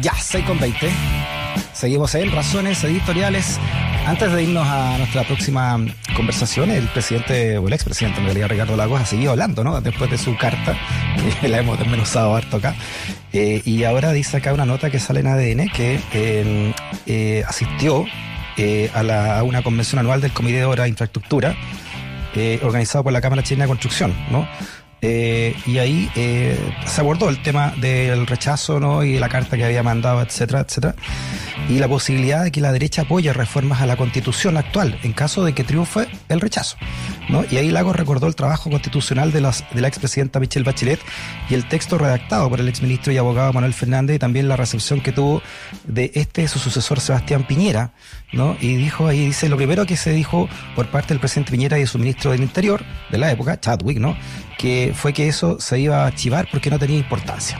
Ya, 6 con 20. Seguimos en Razones Editoriales. Antes de irnos a nuestra próxima conversación, el presidente, o el expresidente en realidad, Ricardo Lagos, ha seguido hablando, ¿no? Después de su carta, que la hemos desmenuzado harto acá. Eh, y ahora dice acá una nota que sale en ADN que eh, eh, asistió a, la, a, una convención anual del Comité de Obra de Infraestructura, organizado por la Cámara Chilena de Construcción, ¿no? Eh, y ahí eh, se abordó el tema del rechazo ¿no? y la carta que había mandado, etcétera, etcétera, y la posibilidad de que la derecha apoye reformas a la constitución actual en caso de que triunfe el rechazo. ¿no? Y ahí Lagos recordó el trabajo constitucional de, las, de la expresidenta Michelle Bachelet y el texto redactado por el exministro y abogado Manuel Fernández y también la recepción que tuvo de este su sucesor Sebastián Piñera, ¿no? Y dijo ahí, dice, lo primero que se dijo por parte del presidente Piñera y de su ministro del Interior de la época, Chadwick, ¿no? Que fue que eso se iba a archivar porque no tenía importancia.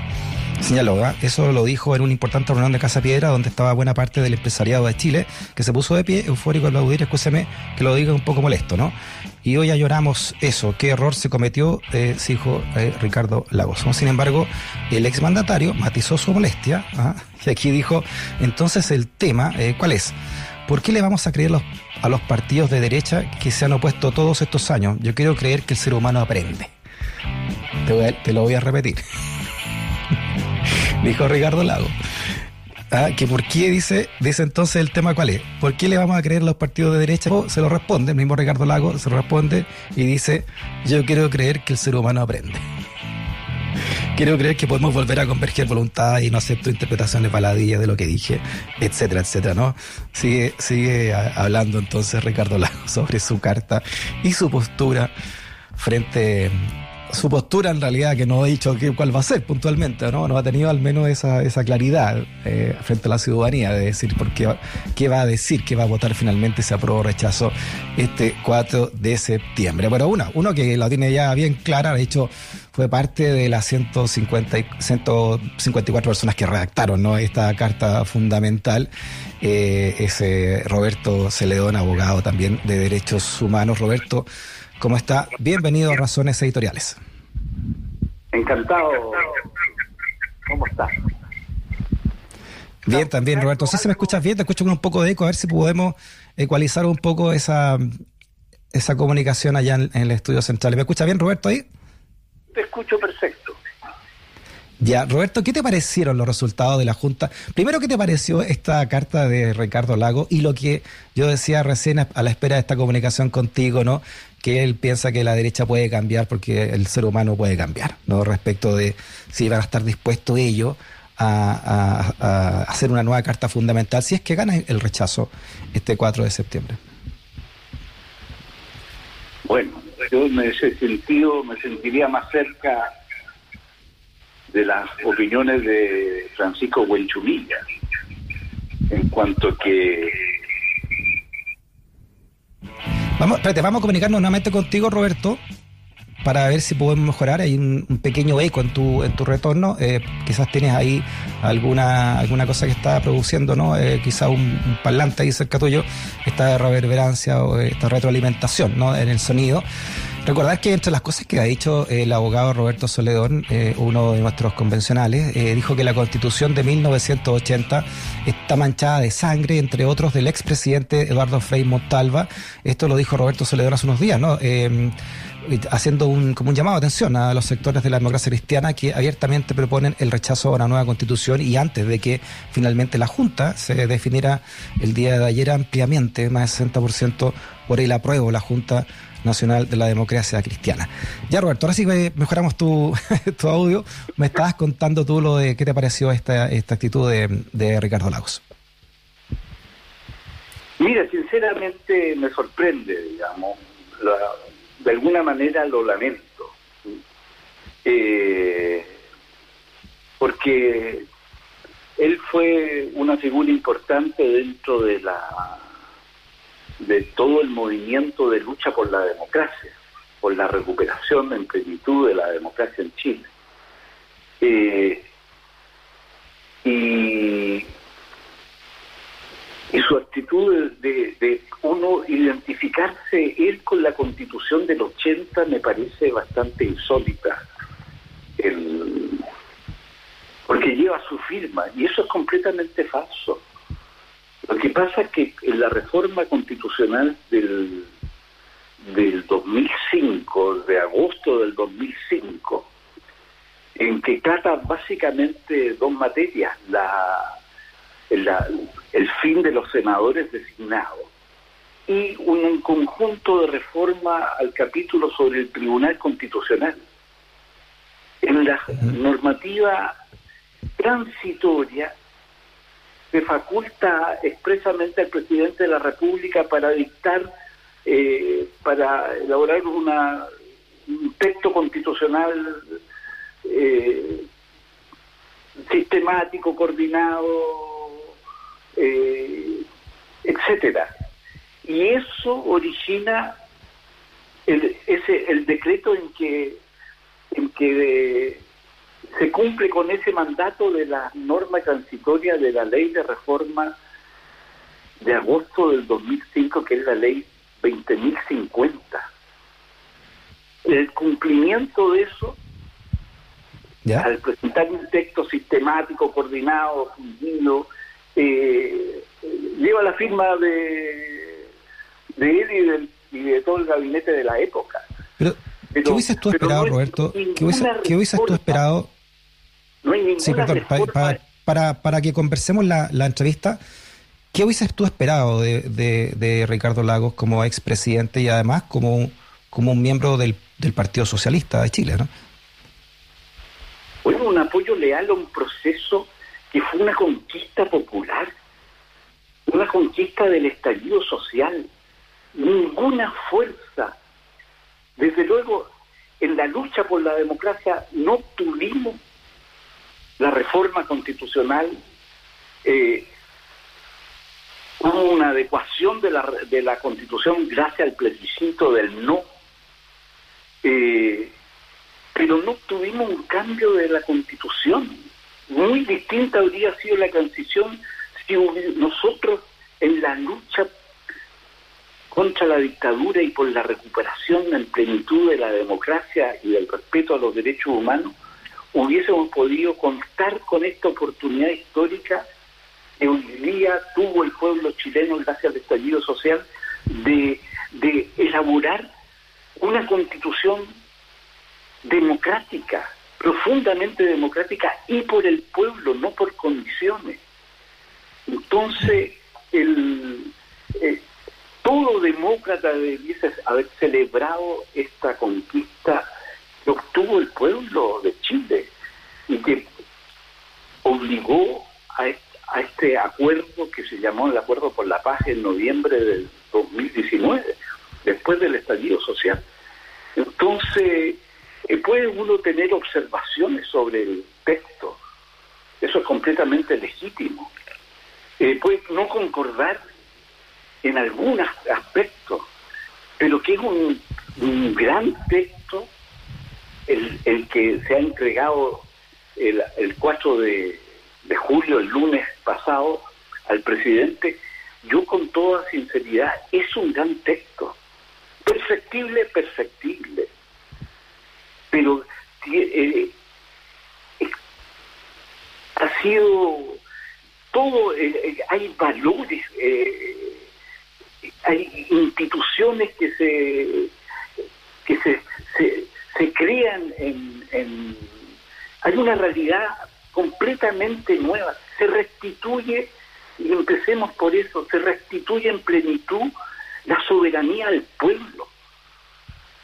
Señaló, eso lo dijo en una importante reunión de Casa Piedra, donde estaba buena parte del empresariado de Chile, que se puso de pie, eufórico al aplaudir, escúcheme que lo diga un poco molesto, ¿no? Y hoy lloramos eso, qué error se cometió, eh, dijo eh, Ricardo Lagos. Sin embargo, el exmandatario matizó su molestia, ¿ah? y aquí dijo, entonces el tema, eh, ¿cuál es? ¿Por qué le vamos a creer a los partidos de derecha que se han opuesto todos estos años? Yo quiero creer que el ser humano aprende. Te lo voy a repetir. Dijo Ricardo Lago. Ah, que por qué dice, dice entonces el tema cuál es. ¿Por qué le vamos a creer a los partidos de derecha? se lo responde, el mismo Ricardo Lago se lo responde y dice, yo quiero creer que el ser humano aprende. Quiero creer que podemos volver a converger voluntad y no acepto interpretaciones baladillas de lo que dije, etcétera, etcétera, ¿no? Sigue, sigue hablando entonces Ricardo Lago sobre su carta y su postura frente su postura en realidad que no ha dicho qué, cuál va a ser puntualmente, ¿no? No ha tenido al menos esa, esa claridad eh, frente a la ciudadanía de decir por qué, qué va a decir, qué va a votar finalmente si aprueba o rechazo este 4 de septiembre. Bueno, uno, uno que lo tiene ya bien clara, de hecho fue parte de las 150, 154 personas que redactaron ¿no? esta carta fundamental. Eh, ese Roberto Celedón, abogado también de derechos humanos. Roberto, ¿Cómo está? Bienvenido a Razones Editoriales. Encantado. ¿Cómo está? Bien, también, Roberto. Si se me escuchas bien, te escucho con un poco de eco, a ver si podemos ecualizar un poco esa, esa comunicación allá en, el estudio central. ¿Me escucha bien, Roberto, ahí? Te escucho perfecto. Ya, Roberto, ¿qué te parecieron los resultados de la Junta? Primero, ¿qué te pareció esta carta de Ricardo Lago y lo que yo decía recién a la espera de esta comunicación contigo, ¿no? Que él piensa que la derecha puede cambiar porque el ser humano puede cambiar, ¿no? Respecto de si van a estar dispuestos ellos a, hacer una nueva carta fundamental, si es que gana el rechazo este 4 de septiembre. Bueno, yo en ese sentido me sentiría más cerca de las opiniones de Francisco Huenchumilla, en cuanto que... Vamos, espérate, vamos a comunicarnos nuevamente contigo, Roberto, para ver si podemos mejorar. Hay un, pequeño eco en tu, en tu retorno. Eh, quizás tienes ahí alguna, alguna cosa que está produciendo, ¿no? Eh, quizás un, parlante ahí cerca tuyo, esta reverberancia o esta retroalimentación, ¿no? En el sonido. Recordar que entre las cosas que ha dicho el abogado Roberto Soledón, eh, uno de nuestros convencionales, eh, dijo que la constitución de 1980 está manchada de sangre, entre otros del expresidente Eduardo Frei Montalva. Esto lo dijo Roberto Soledón hace unos días, ¿no? Eh, haciendo un, como un llamado de atención a los sectores de la democracia cristiana que abiertamente proponen el rechazo a una nueva constitución y antes de que finalmente la Junta se definiera el día de ayer ampliamente, más del 60% por el apruebo la Junta Nacional de la Democracia Cristiana. Ya, Roberto, ahora sí mejoramos tu, audio. Me estabas contando tú lo de qué te pareció esta, esta actitud de, Ricardo Lagos. Mira, sinceramente me sorprende, digamos. de alguna manera lo lamento. Eh, porque él fue una figura importante dentro de la de todo el movimiento de lucha por la democracia, por la recuperación en plenitud de la democracia en Chile. Eh, y, su actitud de, de, uno identificarse él con la constitución del 80 me parece bastante insólita. El, porque lleva su firma, y eso es completamente falso. Lo que pasa es que en la reforma constitucional del, del 2005, de agosto del 2005, en que trata básicamente dos materias, la, el fin de los senadores designados y un, conjunto de reforma al capítulo sobre el Tribunal Constitucional. En la normativa transitoria se faculta expresamente al presidente de la República para dictar, eh, para elaborar una, un texto constitucional eh, sistemático, coordinado, eh, etcétera. Y eso origina el, ese, el decreto en que, en que se cumple con ese mandato de la norma transitoria de la ley de reforma de agosto del 2005, que es la ley 20.050. El cumplimiento de eso, al presentar un texto sistemático, coordinado, fundido, eh, lleva la firma de, de él y, de todo el gabinete de la época. Pero, ¿qué hubieses tú esperado, Roberto? ¿Qué hubieses, tú esperado? No hay ninguna sí, perdón, para, para, que conversemos la, la entrevista, ¿qué hubieses tú esperado de, de, Ricardo Lagos como expresidente y además como, como un miembro del, del Partido Socialista de Chile, no? Bueno, un apoyo leal a un proceso que fue una conquista popular, una conquista del estallido social. Ninguna fuerza, desde luego, en la lucha por la democracia no tuvimos la reforma constitucional, eh, hubo una adecuación de la, de la constitución gracias al plebiscito del no, eh, pero no tuvimos un cambio de la constitución. Muy distinta habría sido la transición si nosotros en la lucha contra la dictadura y por la recuperación en plenitud de la democracia y del respeto a los derechos humanos, hubiésemos podido contar con esta oportunidad histórica que hoy día tuvo el pueblo chileno gracias al estallido social de, elaborar una constitución democrática, profundamente democrática y por el pueblo, no por condiciones. Entonces, el, eh, todo demócrata debiese haber celebrado esta conquista obtuvo el pueblo de Chile y que obligó a, a este acuerdo que se llamó el Acuerdo por la Paz en noviembre del 2019, después del estallido social. Entonces, eh, puede uno tener observaciones sobre el texto, eso es completamente legítimo. Eh, puede no concordar en algunos aspectos, pero que es un, gran texto el, que se ha entregado el, el 4 de, julio, el lunes pasado, al presidente, yo con toda sinceridad, es un gran texto. Perfectible, perfectible pero eh, eh, ha sido todo, eh, hay valores, hay instituciones que se que se, se, crean en, en, hay una realidad completamente nueva, se restituye, y empecemos por eso, se restituye en plenitud la soberanía al pueblo,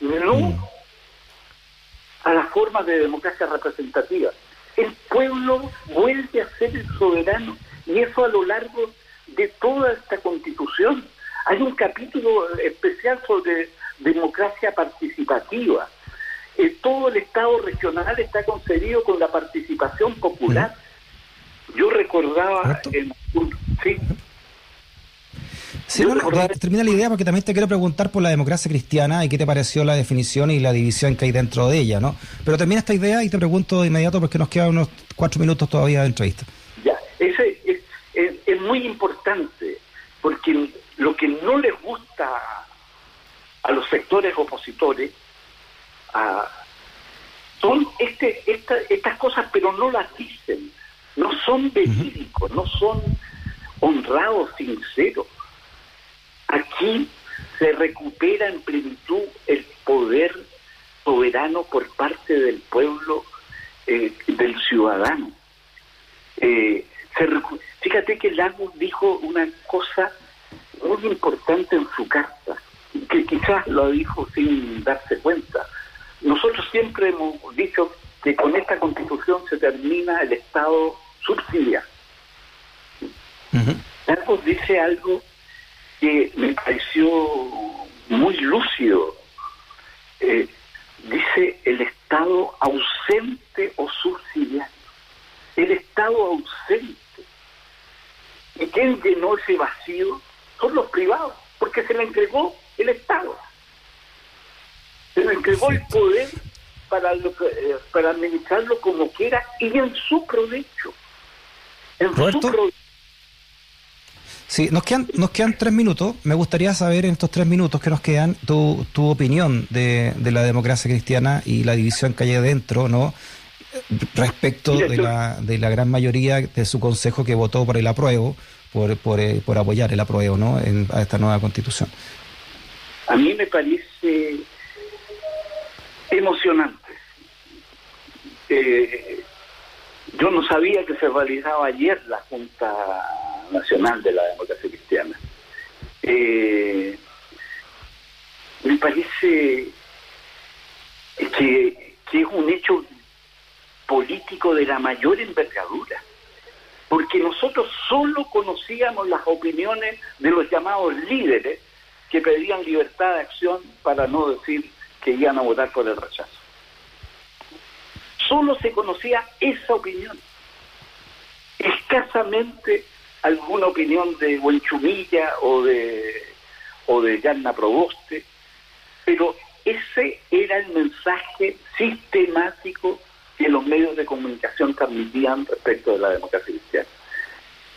no mm a las formas de democracia representativa. El pueblo vuelve a ser el soberano y eso a lo largo de toda esta constitución. Hay un capítulo especial sobre democracia participativa. Eh, todo el Estado regional está concebido con la participación popular. Yo recordaba en... Sí. Sí, termina la idea porque también te quiero preguntar por la democracia cristiana y qué te pareció la definición y la división que hay dentro de ella, ¿no? Pero termina esta idea y te pregunto de inmediato porque nos quedan unos cuatro minutos todavía de entrevista. Ya, ese es, es, muy importante porque lo que no les gusta a los sectores opositores son este, esta, estas cosas, pero no las dicen no son verídicos, no son honrados, sinceros. Aquí se recupera en plenitud el poder soberano por parte del pueblo, eh, del ciudadano. Eh, fíjate que Lagos dijo una cosa muy importante en su carta, que quizás lo dijo sin darse cuenta. Nosotros siempre hemos dicho que con esta constitución se termina el Estado subsidiario. Uh dice algo que me pareció muy lúcido. Eh, dice el Estado ausente o subsidiario. El Estado ausente. ¿Y quién llenó ese vacío? Son los privados, porque se le entregó el Estado. Se le entregó el poder para, lo eh, para administrarlo como quiera y en su provecho. En su provecho. Sí, nos quedan, nos quedan tres minutos. Me gustaría saber en estos tres minutos que nos quedan tu, tu opinión de, de la democracia cristiana y la división que hay adentro, ¿no? Respecto de, la, de la gran mayoría de su consejo que votó por el apruebo, por, por, eh, por apoyar el apruebo, ¿no? En, a esta nueva constitución. A mí me parece emocionante. Eh, yo no sabía que se realizaba ayer la Junta Nacional de la Democracia Cristiana. Eh, me parece que, que es un hecho político de la mayor envergadura, porque nosotros solo conocíamos las opiniones de los llamados líderes que pedían libertad de acción para no decir que iban a votar por el rechazo. Solo se conocía esa opinión. Escasamente alguna opinión de Buenchumilla o de, o de Yanna Proboste, pero ese era el mensaje sistemático que los medios de comunicación transmitían respecto de la democracia cristiana.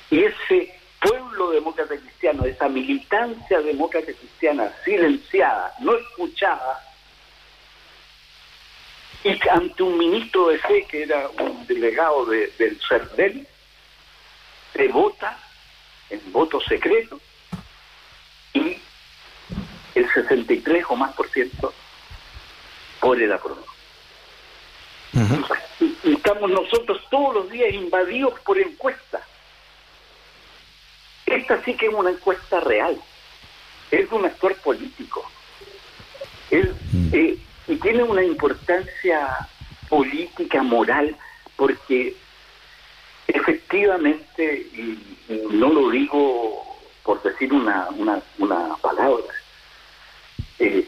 Y ese pueblo demócrata cristiano, esa militancia demócrata cristiana silenciada, no escuchada, y ante un ministro de fe que era un delegado del CERDEL, se vota en voto secreto y el 63 o más por ciento por el apruebo. y estamos nosotros todos los días invadidos por encuestas. Esta sí que es una encuesta real. Es un actor político. Él, mm. eh, y tiene una importancia política, moral, porque efectivamente, y, no lo digo por decir una, una, una palabra, eh,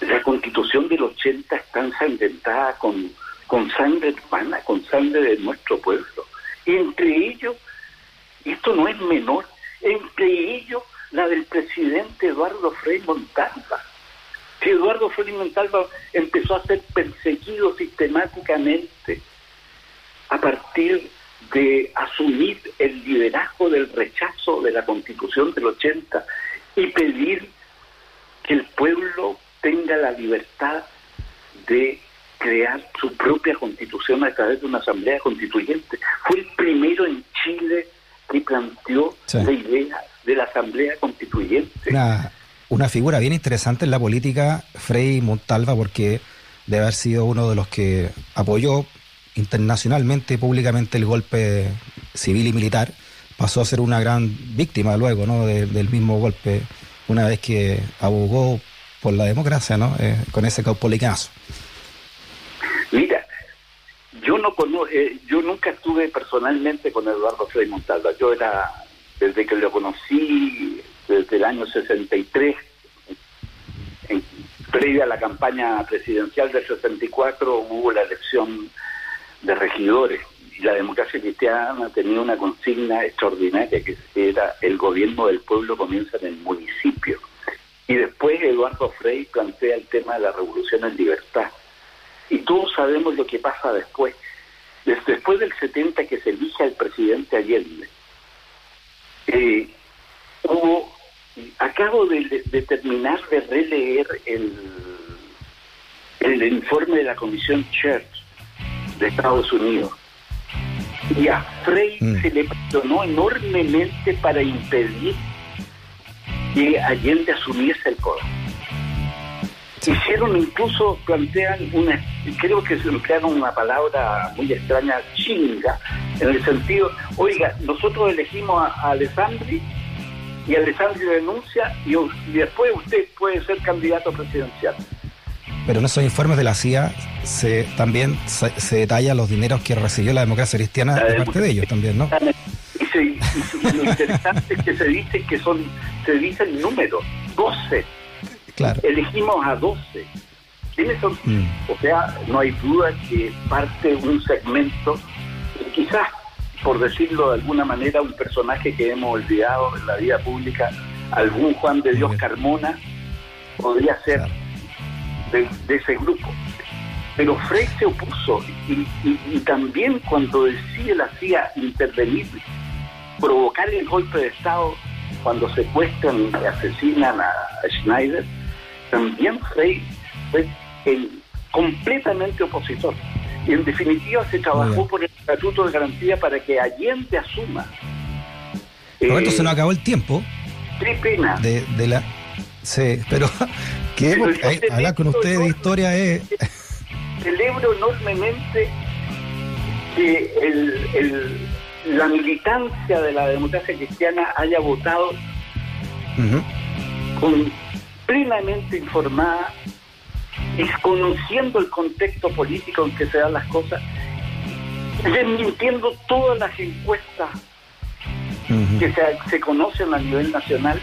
la constitución del 80 está ensangrentada con, con sangre hermana, con sangre de nuestro pueblo. Y entre ellos, esto no es menor, entre ellos la del presidente Eduardo Frei Montalva que Eduardo Frei Montalva empezó a ser perseguido sistemáticamente a partir de asumir el liderazgo del rechazo de la constitución del 80 y pedir que el pueblo tenga la libertad de crear su propia constitución a través de una asamblea constituyente. Fue el primero en Chile que planteó la idea de la asamblea constituyente una figura bien interesante en la política, Frei Montalva, porque debe haber sido uno de los que apoyó internacionalmente públicamente el golpe civil y militar. Pasó a ser una gran víctima luego ¿no? del mismo golpe, una vez que abogó por la democracia ¿no? Eh, con ese caupolicazo. Mira, yo no eh, yo nunca estuve personalmente con Eduardo Frei Montalva. Yo era, desde que lo conocí, desde el año 63, en, previa a la campaña presidencial del 64, hubo la elección de regidores y la democracia cristiana tenía una consigna extraordinaria que era el gobierno del pueblo comienza en el municipio. Y después Eduardo Frei plantea el tema de la revolución en libertad. Y todos sabemos lo que pasa después. Después del 70 que se elige al presidente Allende, eh, hubo acabo de, terminar de releer el, el informe de la Comisión Church de Estados Unidos. Y a Frey mm. se le presionó enormemente para impedir que Allende asumiese el poder. Hicieron incluso, plantean una, creo que se emplearon una palabra muy extraña, chinga, en el sentido, oiga, nosotros elegimos a, Alessandri y Alessandri denuncia y, después usted puede ser candidato presidencial. Pero en esos informes de la CIA se, también se, detalla los dineros que recibió la democracia cristiana de parte de ellos también, ¿no? Y, lo interesante es que se dice que son, se dicen números, 12 Elegimos a 12. ¿Quiénes son? Mm. O sea, no hay duda que parte un segmento, quizás, por decirlo de alguna manera, un personaje que hemos olvidado en la vida pública, algún Juan de Dios Carmona, podría ser de, ese grupo. Pero Frey se opuso y, también cuando decide la CIA intervenir, provocar el golpe de Estado, cuando secuestran y asesinan a Schneider, también Frey fue el completamente opositor. Y en definitiva se trabajó por el estatuto de garantía para que Allende asuma. Roberto, se nos acabó el tiempo. Qué pena. De, la, sí, pero que hablar con ustedes de historia es... Celebro enormemente que el, la militancia de la democracia cristiana haya votado con plenamente informada, desconociendo el contexto político en que se dan las cosas, desmintiendo todas las encuestas que se, conocen a nivel nacional,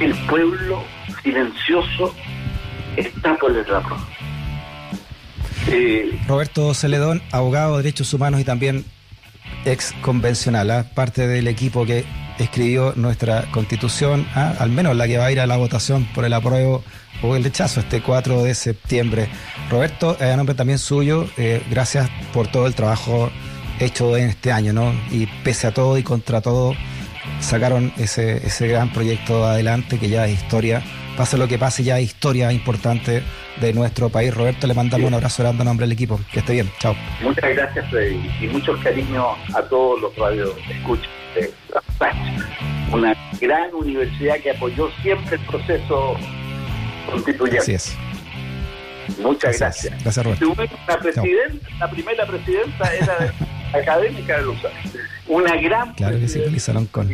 el pueblo silencioso está por el rapor. Eh, Roberto Celedón, abogado de derechos humanos y también ex convencional, ¿ah? parte del equipo que escribió nuestra constitución, ¿ah? al menos la que va a ir a la votación por el apruebo o el rechazo este 4 de septiembre. Roberto, a nombre también suyo, eh, gracias por todo el trabajo hecho en este año, ¿no? Y pese a todo y contra todo, sacaron ese, ese gran proyecto adelante que ya es historia. Pase lo que pase, ya es historia importante de nuestro país. Roberto, le mandamos un abrazo grande a nombre del equipo. Que esté bien. Chao. Muchas gracias, Freddy, y mucho cariño a todos los radios escuchas de una gran universidad que apoyó siempre el proceso constituyente. Así es. Muchas gracias. Gracias, Roberto. La, presidenta, la primera presidenta era académica de Luzán. Una gran Claro que sí, con